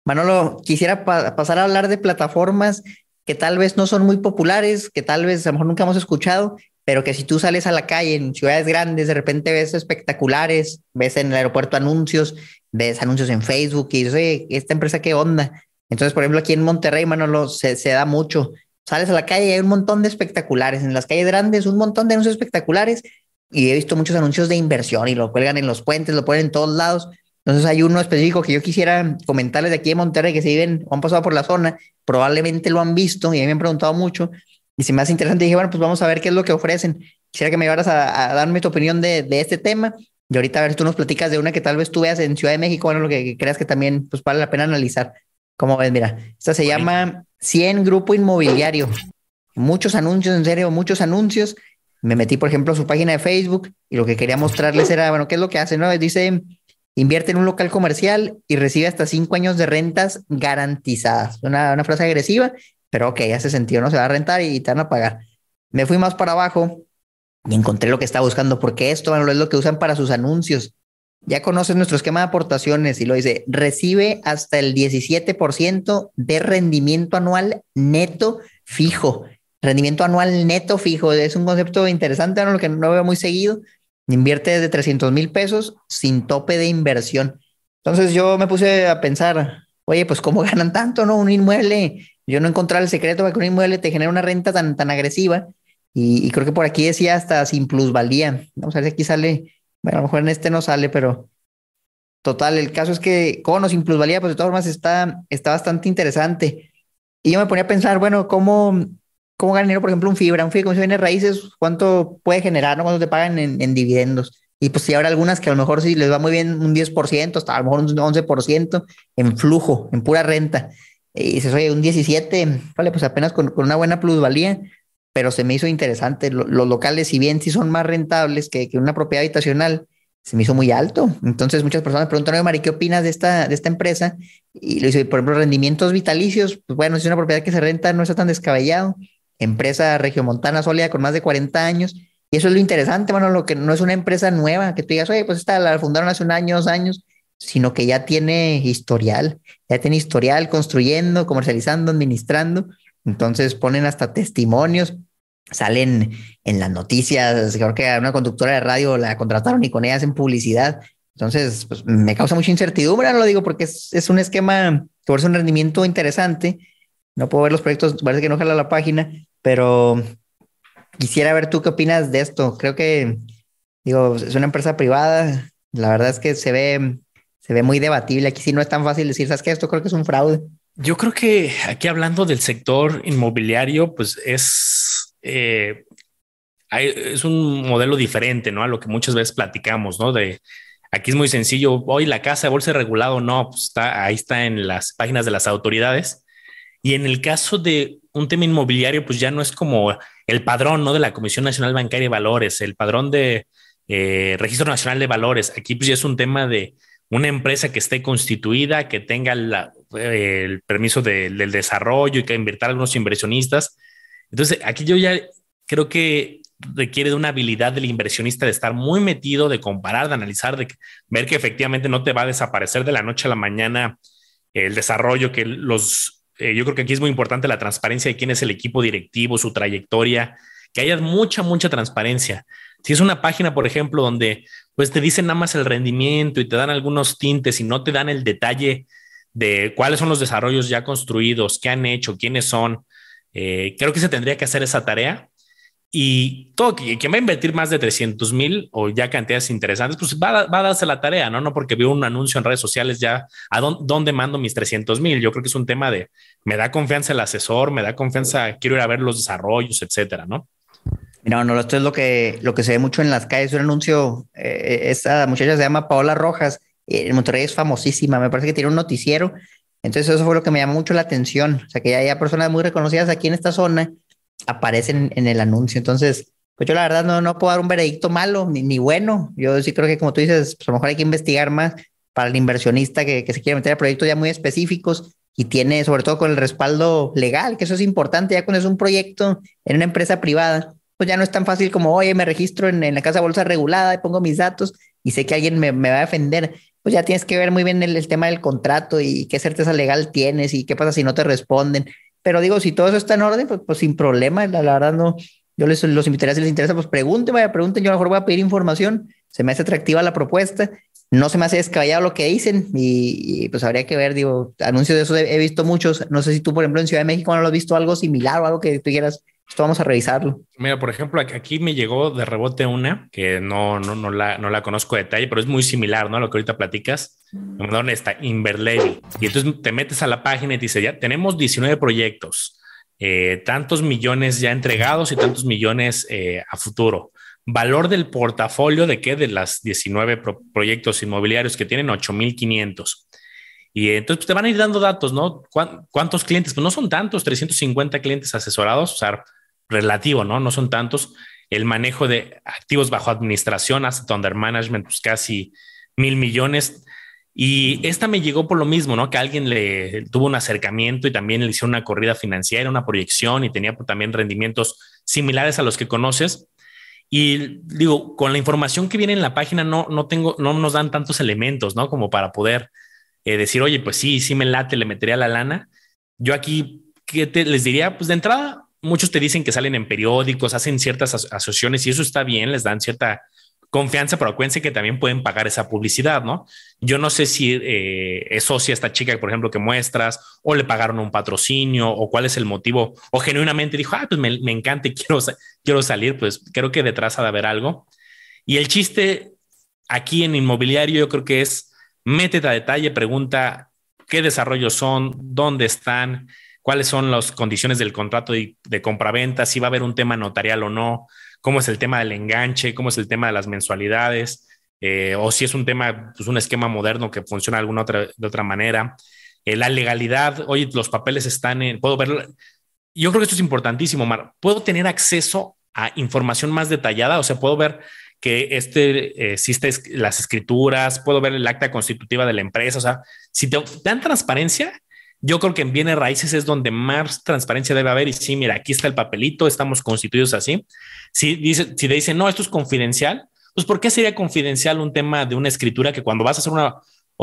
Manolo, quisiera pasar a hablar de plataformas que tal vez no son muy populares, que tal vez a lo mejor nunca hemos escuchado, pero que si tú sales a la calle en ciudades grandes, de repente ves espectaculares, ves en el aeropuerto anuncios, ves anuncios en Facebook y dices, esta empresa qué onda. Entonces, por ejemplo, aquí en Monterrey, Manolo, se, se da mucho. Sales a la calle y hay un montón de espectaculares. En las calles grandes, un montón de anuncios espectaculares. Y he visto muchos anuncios de inversión y lo cuelgan en los puentes, lo ponen en todos lados. Entonces hay uno específico que yo quisiera comentarles de aquí de Monterrey que se viven o han pasado por la zona, probablemente lo han visto y me han preguntado mucho y si me hace interesante dije, bueno, pues vamos a ver qué es lo que ofrecen. Quisiera que me llevaras a, darme tu opinión de, de, este tema y ahorita a ver si tú nos platicas de una que tal vez tú veas en Ciudad de México, bueno, lo que, creas que también pues vale la pena analizar. Como ves, mira, esta se llama 100 Grupo Inmobiliario. Muchos anuncios, en serio, muchos anuncios. Me metí, por ejemplo, a su página de Facebook y lo que quería mostrarles era, bueno, ¿qué es lo que hace? No? Dice, invierte en un local comercial y recibe hasta cinco años de rentas garantizadas. Una, una frase agresiva, pero ok, hace sentido, no se va a rentar y te van a pagar. Me fui más para abajo y encontré lo que estaba buscando, porque esto es lo que usan para sus anuncios. Ya conoces nuestro esquema de aportaciones y lo dice, recibe hasta el 17% de rendimiento anual neto fijo. Rendimiento anual neto fijo es un concepto interesante, ¿no? lo que no veo muy seguido. Invierte desde 300 mil pesos sin tope de inversión. Entonces yo me puse a pensar, oye, pues cómo ganan tanto, ¿no? Un inmueble, yo no encontré el secreto para que un inmueble te genere una renta tan, tan agresiva. Y, creo que por aquí decía hasta sin plusvalía. Vamos a ver si aquí sale bueno, a lo mejor en este no sale, pero total, el caso es que con o sin plusvalía, pues de todas formas está, está bastante interesante. Y yo me ponía a pensar, bueno, ¿cómo, cómo gana dinero, por ejemplo, un fibra? Un fibra, si viene raíces, ¿cuánto puede generar? ¿no? ¿Cuánto te pagan en, dividendos? Y pues si habrá algunas que a lo mejor sí les va muy bien un 10%, hasta a lo mejor un 11% en flujo, en pura renta. Y dices, oye, un 17, vale, pues apenas con, con una buena plusvalía, pero se me hizo interesante. Los, locales, si bien sí son más rentables que, que, una propiedad habitacional, se me hizo muy alto. Entonces muchas personas me preguntan, Mari, ¿qué opinas de esta, de esta empresa? Y le dice, por ejemplo, rendimientos vitalicios, pues bueno, si es una propiedad que se renta, no está tan descabellado. Empresa regiomontana sólida con más de 40 años. Y eso es lo interesante, bueno, lo que no es una empresa nueva, que tú digas, oye, pues esta la fundaron hace un año, dos años, sino que ya tiene historial, ya tiene historial construyendo, comercializando, administrando. Entonces ponen hasta testimonios salen en las noticias, creo que a una conductora de radio la contrataron y con ella hacen publicidad. Entonces, pues me causa mucha incertidumbre, no lo digo porque es, un esquema que es un rendimiento interesante. No puedo ver los proyectos, parece que no jala la página, pero quisiera ver tú qué opinas de esto. Creo que, digo, es una empresa privada. La verdad es que se ve, se ve muy debatible. Aquí sí no es tan fácil decir, ¿sabes qué? Esto creo que es un fraude. Yo creo que aquí hablando del sector inmobiliario, pues es eh, es un modelo diferente, ¿no? A lo que muchas veces platicamos, ¿no? De aquí es muy sencillo, hoy la casa de bolsa regulado, no, pues está, ahí está en las páginas de las autoridades. Y en el caso de un tema inmobiliario, pues ya no es como el padrón, ¿no? De la Comisión Nacional Bancaria de Valores, el padrón de eh, Registro Nacional de Valores. Aquí pues ya es un tema de una empresa que esté constituida, que tenga el permiso del desarrollo y que invierta algunos inversionistas entonces, aquí yo ya creo que requiere de una habilidad del inversionista de estar muy metido, de comparar, de analizar, de ver que efectivamente no te va a desaparecer de la noche a la mañana el desarrollo, que los, eh, yo creo que aquí es muy importante la transparencia de quién es el equipo directivo, su trayectoria, que haya mucha, mucha transparencia. Si es una página, por ejemplo, donde pues te dicen nada más el rendimiento y te dan algunos tintes y no te dan el detalle de cuáles son los desarrollos ya construidos, qué han hecho, quiénes son. Eh, creo que se tendría que hacer esa tarea y todo, quien va a invertir más de 300 mil o ya cantidades interesantes, pues va, a darse la tarea, ¿no? No porque veo un anuncio en redes sociales ya, ¿a dónde, mando mis 300 mil? Yo creo que es un tema de, me da confianza el asesor, me da confianza, quiero ir a ver los desarrollos, etcétera, ¿no? No, no, esto es lo que, lo que se ve mucho en las calles, un anuncio, eh, esta muchacha se llama Paola Rojas, en Monterrey es famosísima, me parece que tiene un noticiero, entonces eso fue lo que me llamó mucho la atención, o sea que ya hay personas muy reconocidas aquí en esta zona aparecen en el anuncio. Entonces, pues yo la verdad no, no puedo dar un veredicto malo ni, ni bueno. Yo sí creo que como tú dices, pues a lo mejor hay que investigar más para el inversionista que, que se quiere meter a proyectos ya muy específicos y tiene sobre todo con el respaldo legal, que eso es importante, ya cuando es un proyecto en una empresa privada, pues ya no es tan fácil como, oye, me registro en, en la casa bolsa regulada y pongo mis datos y sé que alguien me, me va a defender. Pues ya tienes que ver muy bien el, el tema del contrato y qué certeza legal tienes y qué pasa si no te responden. Pero digo, si todo eso está en orden, pues, pues sin problema, la, verdad no, yo les los invitaría si les interesa, pues pregunten, vaya, pregunten, yo a lo mejor voy a pedir información, se me hace atractiva la propuesta, no se me hace descabellado lo que dicen y, pues habría que ver, digo, anuncios de eso he, visto muchos, no sé si tú, por ejemplo, en Ciudad de México no lo has visto algo similar o algo que tú quieras esto vamos a revisarlo. Mira, por ejemplo, aquí me llegó de rebote una que no, no, no, la, no la conozco de detalle, pero es muy similar, ¿no? Lo que ahorita platicas. ¿Dónde está? Inverlevy. Y entonces te metes a la página y te dice, ya tenemos 19 proyectos, eh, tantos millones ya entregados y tantos millones eh, a futuro. Valor del portafolio de qué? De las 19 proyectos inmobiliarios que tienen 8500. Y entonces pues, te van a ir dando datos, ¿no? ¿Cuántos clientes? Pues no son tantos, 350 clientes asesorados, o sea, relativo, ¿no? No son tantos. El manejo de activos bajo administración, asset under management, pues casi mil millones. Y esta me llegó por lo mismo, ¿no? Que alguien le tuvo un acercamiento y también le hicieron una corrida financiera, una proyección y tenía también rendimientos similares a los que conoces. Y digo, con la información que viene en la página no, no tengo, no nos dan tantos elementos, ¿no? Como para poder eh, decir, oye, pues sí, sí me late, le metería la lana. Yo aquí, ¿qué te, les diría? Pues de entrada, muchos te dicen que salen en periódicos, hacen ciertas asociaciones y eso está bien, les dan cierta confianza, pero acuérdense que también pueden pagar esa publicidad, ¿no? Yo no sé si eh, es socia esta chica, por ejemplo, que muestras, o le pagaron un patrocinio, o cuál es el motivo, o genuinamente dijo, ah, pues me, encanta y quiero, quiero salir, pues creo que detrás ha de haber algo. Y el chiste aquí en inmobiliario yo creo que es, métete a detalle, pregunta qué desarrollos son, dónde están, cuáles son las condiciones del contrato de, de compraventa, si va a haber un tema notarial o no, cómo es el tema del enganche, cómo es el tema de las mensualidades, eh, o si es un tema, pues un esquema moderno que funciona de alguna otra, de otra manera. Eh, la legalidad, oye, los papeles están en, puedo ver, yo creo que esto es importantísimo, Mar, puedo tener acceso a información más detallada, o sea, puedo ver que este existe las escrituras, puedo ver el acta constitutiva de la empresa, o sea, si te dan transparencia, yo creo que en bienes raíces es donde más transparencia debe haber. Y sí, mira, aquí está el papelito, estamos constituidos así. Si, dice, si te dicen, no, esto es confidencial, pues ¿por qué sería confidencial un tema de una escritura que cuando vas a hacer una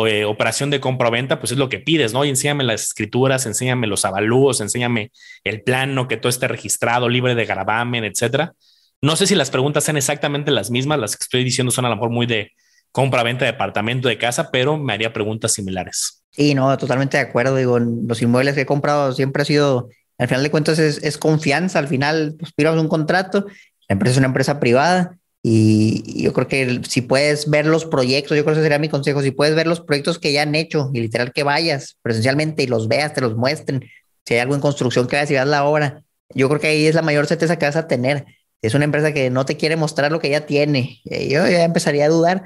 eh, operación de compra-venta, pues es lo que pides, ¿no? Y enséñame las escrituras, enséñame los avalúos, enséñame el plano, que todo esté registrado, libre de gravamen, etcétera. No sé si las preguntas sean exactamente las mismas, las que estoy diciendo son a lo mejor muy de compra-venta de departamento de casa, pero me haría preguntas similares. Sí, no, totalmente de acuerdo. Digo, los inmuebles que he comprado siempre ha sido, al final de cuentas, es, confianza. Al final, pues firmas un contrato, la empresa es una empresa privada y yo creo que si puedes ver los proyectos, yo creo que ese sería mi consejo, si puedes ver los proyectos que ya han hecho y literal que vayas presencialmente y los veas, te los muestren, si hay algo en construcción que veas y veas la obra, yo creo que ahí es la mayor certeza que vas a tener. Es una empresa que no te quiere mostrar lo que ya tiene. Eh, yo ya empezaría a dudar,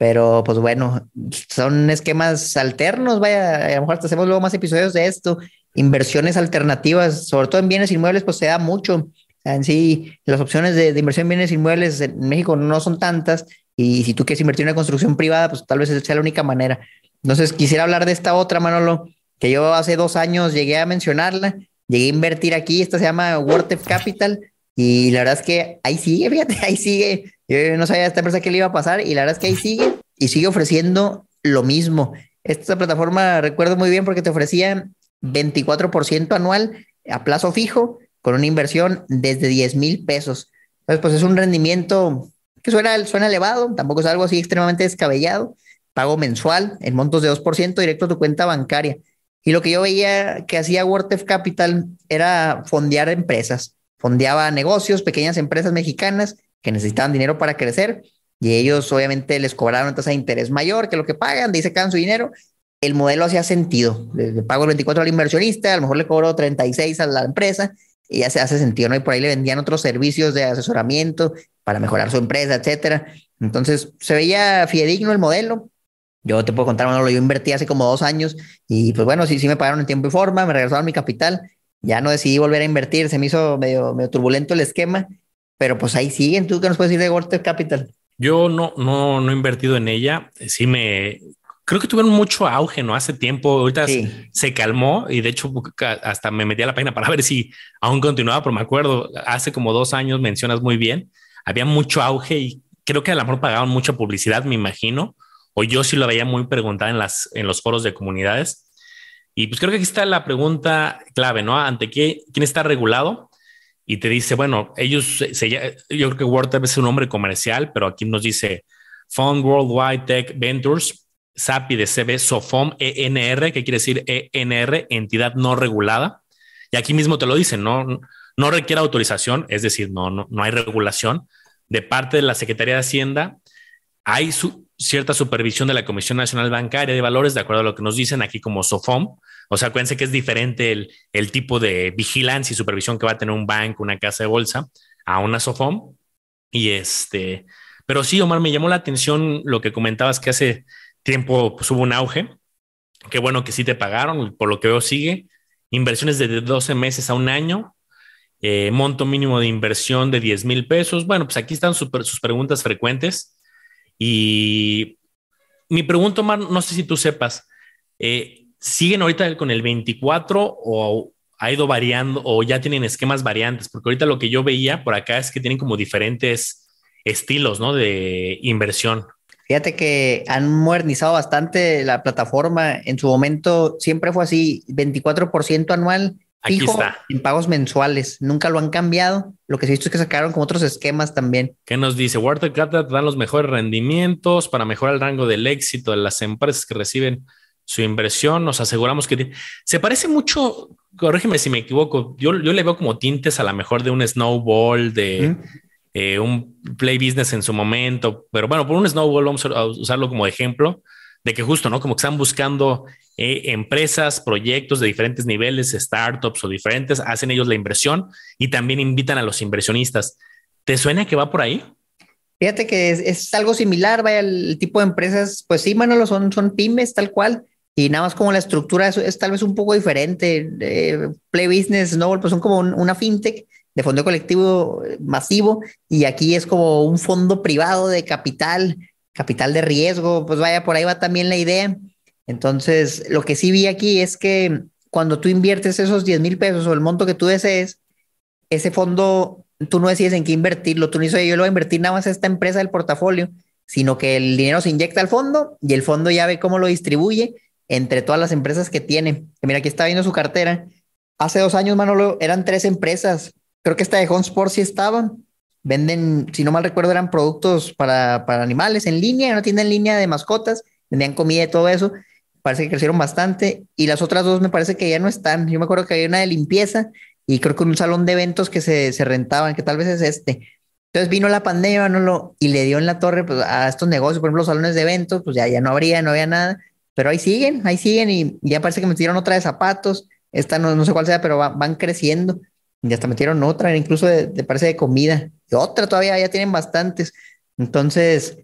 pero pues bueno, son esquemas alternos, vaya, a lo mejor hacemos luego más episodios de esto, inversiones alternativas, sobre todo en bienes inmuebles, pues se da mucho. En sí, las opciones de, inversión en bienes inmuebles en México no son tantas y si tú quieres invertir en una construcción privada, pues tal vez sea la única manera. Entonces, quisiera hablar de esta otra, Manolo, que yo hace dos años llegué a mencionarla, llegué a invertir aquí, esta se llama Worth Capital y la verdad es que ahí sigue, fíjate, ahí sigue yo no sabía a esta empresa qué le iba a pasar y la verdad es que ahí sigue y sigue ofreciendo lo mismo. Esta plataforma recuerdo muy bien porque te ofrecía 24% anual a plazo fijo con una inversión desde 10 mil pesos. Entonces, pues es un rendimiento que suena, elevado, tampoco es algo así extremadamente descabellado. Pago mensual en montos de 2% directo a tu cuenta bancaria. Y lo que yo veía que hacía WordTef Capital era fondear empresas. Fondeaba negocios, pequeñas empresas mexicanas que necesitaban dinero para crecer y ellos obviamente les cobraron una tasa de interés mayor que lo que pagan, de ahí sacan su dinero. El modelo hacía sentido. Le, pago el 24 al inversionista, a lo mejor le cobro 36 a la empresa y ya se hace sentido, ¿no? Y por ahí le vendían otros servicios de asesoramiento para mejorar su empresa, etcétera. Entonces se veía fidedigno el modelo. Yo te puedo contar, bueno, yo invertí hace como dos años y pues bueno, sí, sí me pagaron en tiempo y forma, me regresaron mi capital. Ya no decidí volver a invertir, se me hizo medio turbulento el esquema, pero pues ahí siguen. ¿Tú qué nos puedes decir de World Capital? Yo no, no, no he invertido en ella. Sí me, creo que tuvieron mucho auge, ¿no? Hace tiempo, ahorita se calmó y de hecho hasta me metí a la página para ver si aún continuaba, pero me acuerdo, hace como dos años mencionas muy bien, había mucho auge y creo que a lo mejor pagaban mucha publicidad, me imagino, o yo sí lo veía muy preguntada en, las, en los foros de comunidades. Y pues creo que aquí está la pregunta clave, ¿no? ¿Ante qué, quién está regulado? Y te dice, bueno, ellos, se, yo creo que WordTap es un nombre comercial, pero aquí nos dice Fund Worldwide Tech Ventures, SAPI de CB, SOFOM, ENR, que quiere decir ENR, entidad no regulada. Y aquí mismo te lo dicen, no, no requiere autorización, es decir, no, no, no hay regulación de parte de la Secretaría de Hacienda. Hay su, cierta supervisión de la Comisión Nacional Bancaria de Valores, de acuerdo a lo que nos dicen aquí como SOFOM, o sea, acuérdense que es diferente el, tipo de vigilancia y supervisión que va a tener un banco, una casa de bolsa, a una SOFOM. Y este, pero sí, Omar, me llamó la atención lo que comentabas que hace tiempo pues, hubo un auge. Qué bueno que sí te pagaron, por lo que veo sigue. Inversiones de 12 meses a un año, eh, monto mínimo de inversión de 10 mil pesos. Bueno, pues aquí están sus preguntas frecuentes. Y mi pregunta, Omar, no sé si tú sepas, eh, ¿Siguen ahorita con el 24 o ha ido variando o ya tienen esquemas variantes? Porque ahorita lo que yo veía por acá es que tienen como diferentes estilos, ¿no? De inversión. Fíjate que han modernizado bastante la plataforma. En su momento siempre fue así, 24% anual fijo Aquí está. en pagos mensuales. Nunca lo han cambiado. Lo que sí he visto es que sacaron con otros esquemas también. ¿Qué nos dice? Water dan los mejores rendimientos para mejorar el rango del éxito de las empresas que reciben su inversión, nos aseguramos que se parece mucho, corrígeme si me equivoco, yo, yo le veo como tintes a lo mejor de un snowball, de eh, un play business en su momento, pero bueno, por un snowball vamos a usarlo como ejemplo de que justo, ¿no? Como que están buscando eh, empresas, proyectos de diferentes niveles, startups o diferentes, hacen ellos la inversión y también invitan a los inversionistas. ¿Te suena que va por ahí? Fíjate que es, algo similar, vaya, el tipo de empresas, pues sí, Manolo, son, son pymes tal cual, y nada más como la estructura es, tal vez un poco diferente. Play Business, Snowball, pues son como una fintech de fondo colectivo eh, masivo y aquí es como un fondo privado de capital, capital de riesgo, pues vaya, por ahí va también la idea. Entonces, lo que sí vi aquí es que cuando tú inviertes esos 10 mil pesos o el monto que tú desees, ese fondo, tú no decides en qué invertirlo, tú no dices, yo lo voy a invertir nada más a esta empresa del portafolio, sino que el dinero se inyecta al fondo y el fondo ya ve cómo lo distribuye entre todas las empresas que tiene. Mira, aquí está viendo su cartera. Hace dos años, Manolo, eran tres empresas. Creo que esta de Home Sport sí estaba. Venden, si no mal recuerdo, eran productos para, para animales en línea, no tienen línea de mascotas, vendían comida y todo eso. Parece que crecieron bastante. Y las otras dos me parece que ya no están. Yo me acuerdo que había una de limpieza y creo que un salón de eventos que se, se rentaban, que tal vez es este. Entonces vino la pandemia, Manolo, y le dio en la torre pues, a estos negocios, por ejemplo, los salones de eventos, pues ya, ya no habría, no había nada pero ahí siguen, ahí siguen y ya parece que metieron otra de zapatos. Esta no, no sé cuál sea, pero van creciendo. Y hasta metieron otra, incluso de, parece de comida. Y otra todavía, ya tienen bastantes. Entonces,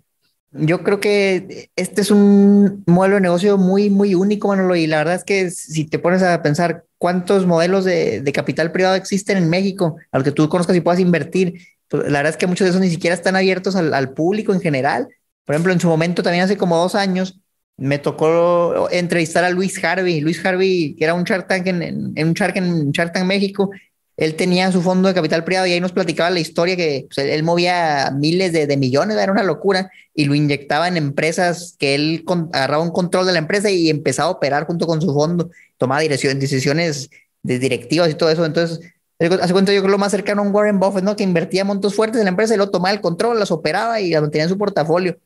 yo creo que este es un modelo de negocio muy, muy único, Manolo. Y la verdad es que si te pones a pensar cuántos modelos de, de capital privado existen en México, al que tú conozcas y puedas invertir, pues la verdad es que muchos de esos ni siquiera están abiertos al, al público en general. Por ejemplo, en su momento, también hace como dos años, me tocó entrevistar a Luis Harvey. Luis Harvey, que era un Shark Tank en, en, un Shark en Shark Tank México, él tenía su fondo de capital privado y ahí nos platicaba la historia que pues, él movía miles de, millones, era una locura, y lo inyectaba en empresas que él agarraba un control de la empresa y empezaba a operar junto con su fondo, tomaba dirección, decisiones de directivas y todo eso. Entonces, hace cuenta yo creo lo más cercano a un Warren Buffett, ¿no? Que invertía montos fuertes en la empresa y lo tomaba el control, las operaba y las mantenía en su portafolio.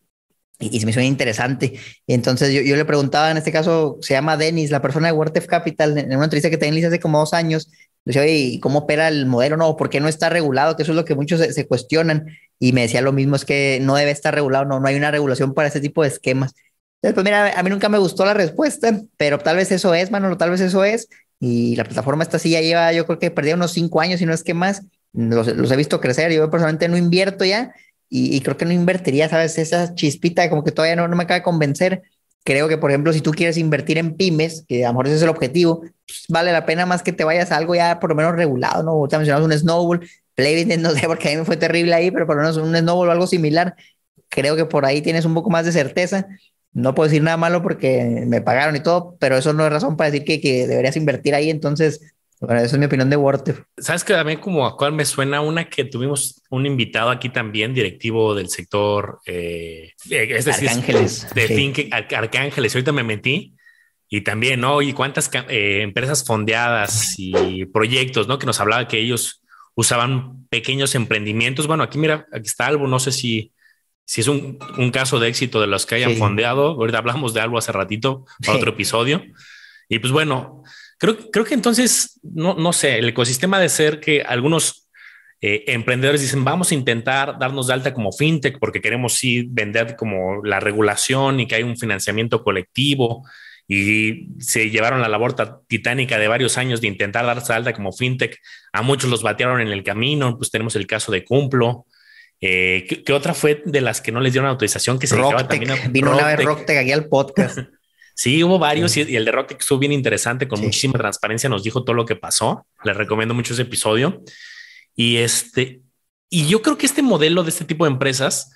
Y, se me hizo interesante. Entonces yo, yo, le preguntaba, en este caso se llama Denis, la persona de WordF Capital, en una entrevista que tenía hace como dos años, decía, oye, ¿cómo opera el modelo? No, ¿por qué no está regulado? Que eso es lo que muchos se, cuestionan. Y me decía lo mismo, es que no debe estar regulado, no, no hay una regulación para ese tipo de esquemas. Entonces, pues mira, a mí nunca me gustó la respuesta, pero tal vez eso es, mano, tal vez eso es. Y la plataforma esta sí ya lleva, yo creo que perdí unos cinco años, y no es que más. Los, los he visto crecer, yo personalmente no invierto ya, y, creo que no invertiría, ¿sabes? Esa chispita como que todavía no, no me acaba de convencer. Creo que, por ejemplo, si tú quieres invertir en pymes, que a lo mejor ese es el objetivo, pues, vale la pena más que te vayas a algo ya por lo menos regulado, ¿no? Te mencionamos un Snowball, Playbit, no sé, porque a mí me fue terrible ahí, pero por lo menos un Snowball o algo similar. Creo que por ahí tienes un poco más de certeza. No puedo decir nada malo porque me pagaron y todo, pero eso no es razón para decir que, que deberías invertir ahí. Entonces, bueno, esa es mi opinión de Word. Sabes que mí como a cuál me suena una que tuvimos un invitado aquí también, directivo del sector eh, es decir, Arcángeles. De sí. Arcángeles. Ahorita me metí y también, ¿no? Y cuántas eh, empresas fondeadas y proyectos, ¿no? Que nos hablaba que ellos usaban pequeños emprendimientos. Bueno, aquí mira, aquí está algo, no sé si, si es un, un caso de éxito de los que hayan fondeado. Ahorita hablamos de algo hace ratito para otro episodio. Y pues bueno, Creo, creo que entonces, no, no sé, el ecosistema de ser que algunos eh, emprendedores dicen, vamos a intentar darnos de alta como fintech porque queremos sí vender como la regulación y que hay un financiamiento colectivo y se llevaron la labor titánica de varios años de intentar darse de alta como fintech. A muchos los batearon en el camino, pues tenemos el caso de Cumplo. Eh, ¿qué, otra fue de las que no les dieron autorización? Que se también Vino una vez Rocktech aquí al podcast. Sí, hubo varios y, el de Rock estuvo bien interesante, con muchísima transparencia, nos dijo todo lo que pasó. Les recomiendo mucho ese episodio. Y este, y yo creo que este modelo de este tipo de empresas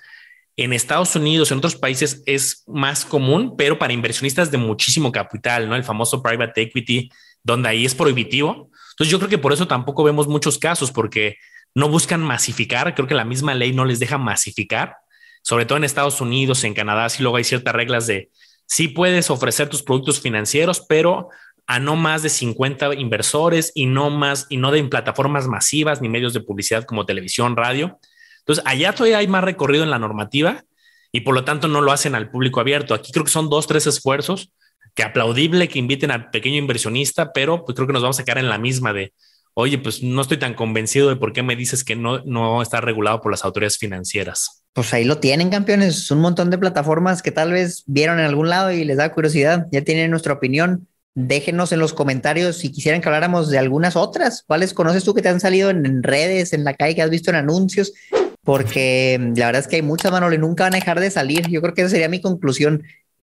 en Estados Unidos, en otros países es más común, pero para inversionistas de muchísimo capital, ¿no? El famoso private equity, donde ahí es prohibitivo. Entonces yo creo que por eso tampoco vemos muchos casos, porque no buscan masificar. Creo que la misma ley no les deja masificar, sobre todo en Estados Unidos, en Canadá, sí luego hay ciertas reglas de sí puedes ofrecer tus productos financieros, pero a no más de 50 inversores y no más y no de plataformas masivas ni medios de publicidad como televisión, radio. Entonces, allá todavía hay más recorrido en la normativa y por lo tanto no lo hacen al público abierto. Aquí creo que son dos, tres esfuerzos que aplaudible que inviten al pequeño inversionista, pero pues creo que nos vamos a quedar en la misma de, oye, pues no estoy tan convencido de por qué me dices que no, no está regulado por las autoridades financieras. Pues ahí lo tienen, campeones. Un montón de plataformas que tal vez vieron en algún lado y les da curiosidad. Ya tienen nuestra opinión. Déjenos en los comentarios si quisieran que habláramos de algunas otras. ¿Cuáles conoces tú que te han salido en, redes, en la calle, que has visto en anuncios? Porque mm, la verdad es que hay muchas, Manolo, y nunca van a dejar de salir. Yo creo que esa sería mi conclusión.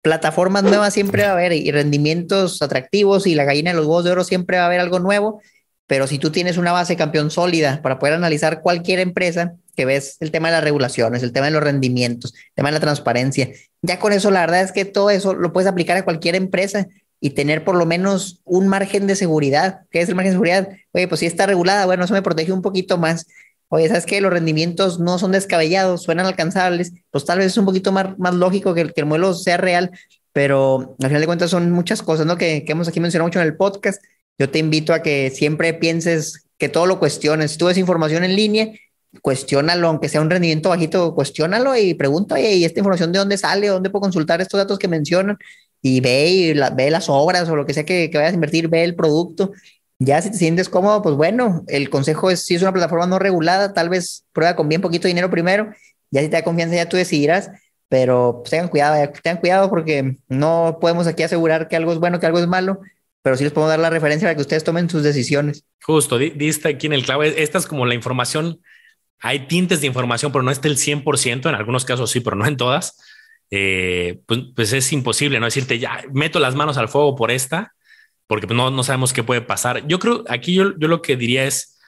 Plataformas nuevas siempre va a haber y rendimientos atractivos y la gallina de los huevos de oro siempre va a haber algo nuevo pero si tú tienes una base campeón sólida para poder analizar cualquier empresa, que ves el tema de las regulaciones, el tema de los rendimientos, el tema de la transparencia, ya con eso la verdad es que todo eso lo puedes aplicar a cualquier empresa y tener por lo menos un margen de seguridad. ¿Qué es el margen de seguridad? Oye, pues si está regulada, bueno, eso me protege un poquito más. Oye, ¿sabes qué? Los rendimientos no son descabellados, suenan alcanzables, pues tal vez es un poquito más, más lógico que el, que el modelo sea real, pero al final de cuentas son muchas cosas, ¿no? Que, que hemos aquí mencionado mucho en el podcast yo te invito a que siempre pienses que todo lo cuestiones. Si tú ves información en línea, cuestiónalo, aunque sea un rendimiento bajito, cuestiónalo y pregunta, ¿y esta información de dónde sale? ¿Dónde puedo consultar estos datos que mencionan? Y ve, y ve las obras o lo que sea que, que, vayas a invertir, ve el producto. Ya si te sientes cómodo, pues bueno, el consejo es, si es una plataforma no regulada, tal vez prueba con bien poquito dinero primero, ya si te da confianza ya tú decidirás, pero pues, tengan cuidado, tengan cuidado porque no podemos aquí asegurar que algo es bueno, que algo es malo, pero sí les puedo dar la referencia para que ustedes tomen sus decisiones. Justo, diste aquí en el clavo. Esta es como la información. Hay tintes de información, pero no está el 100%. En algunos casos sí, pero no en todas. Eh, pues, pues, es imposible no decirte ya meto las manos al fuego por esta, porque pues, no, no sabemos qué puede pasar. Yo creo aquí yo, yo lo que diría es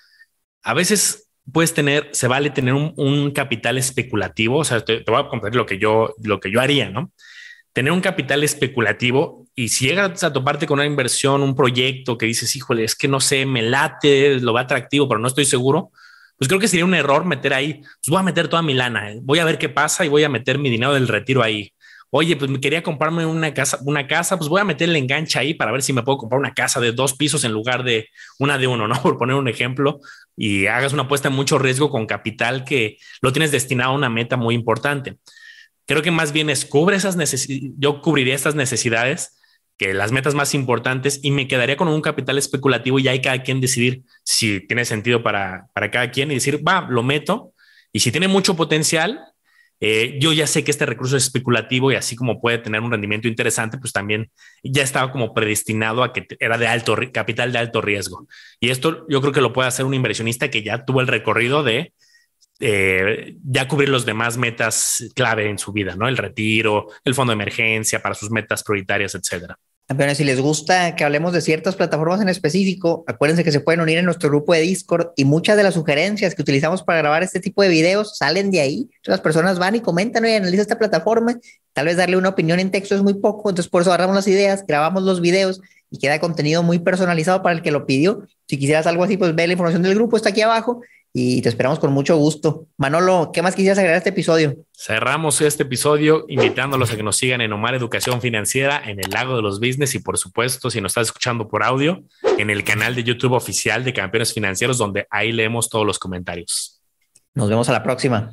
a veces puedes tener, se vale tener un, un capital especulativo. O sea, te, te, voy a compartir lo que yo, lo que yo haría, no? tener un capital especulativo y si llegas a toparte con una inversión, un proyecto que dices, híjole, es que no sé, me late, lo va atractivo, pero no estoy seguro, pues creo que sería un error meter ahí, pues voy a meter toda mi lana, eh, voy a ver qué pasa y voy a meter mi dinero del retiro ahí. Oye, pues me quería comprarme una casa, una casa, pues voy a meter el enganche ahí para ver si me puedo comprar una casa de dos pisos en lugar de una de uno, ¿no? Por poner un ejemplo, y hagas una apuesta en mucho riesgo con capital que lo tienes destinado a una meta muy importante Creo que más bien es cubre esas necesidades, yo cubriría estas necesidades que las metas más importantes y me quedaría con un capital especulativo y hay cada quien decidir si tiene sentido para, para cada quien y decir, va, lo meto y si tiene mucho potencial, eh, yo ya sé que este recurso es especulativo y así como puede tener un rendimiento interesante, pues también ya estaba como predestinado a que era de alto capital de alto riesgo. Y esto yo creo que lo puede hacer un inversionista que ya tuvo el recorrido de eh, ya cubrir los demás metas clave en su vida, ¿no? El retiro, el fondo de emergencia para sus metas prioritarias, etcétera. Campeones, si les gusta que hablemos de ciertas plataformas en específico, acuérdense que se pueden unir en nuestro grupo de Discord y muchas de las sugerencias que utilizamos para grabar este tipo de videos salen de ahí. Las personas van y comentan, y analizan esta plataforma. Tal vez darle una opinión en texto es muy poco, entonces por eso agarramos las ideas, grabamos los videos y queda contenido muy personalizado para el que lo pidió. Si quisieras algo así, pues ve la información del grupo, está aquí abajo y te esperamos con mucho gusto. Manolo, ¿qué más quisieras agregar a este episodio? Cerramos este episodio invitándolos a que nos sigan en Omar Educación Financiera, en el Lago de los Business y por supuesto, si nos estás escuchando por audio, en el canal de YouTube oficial de Campeones Financieros, donde ahí leemos todos los comentarios. Nos vemos a la próxima.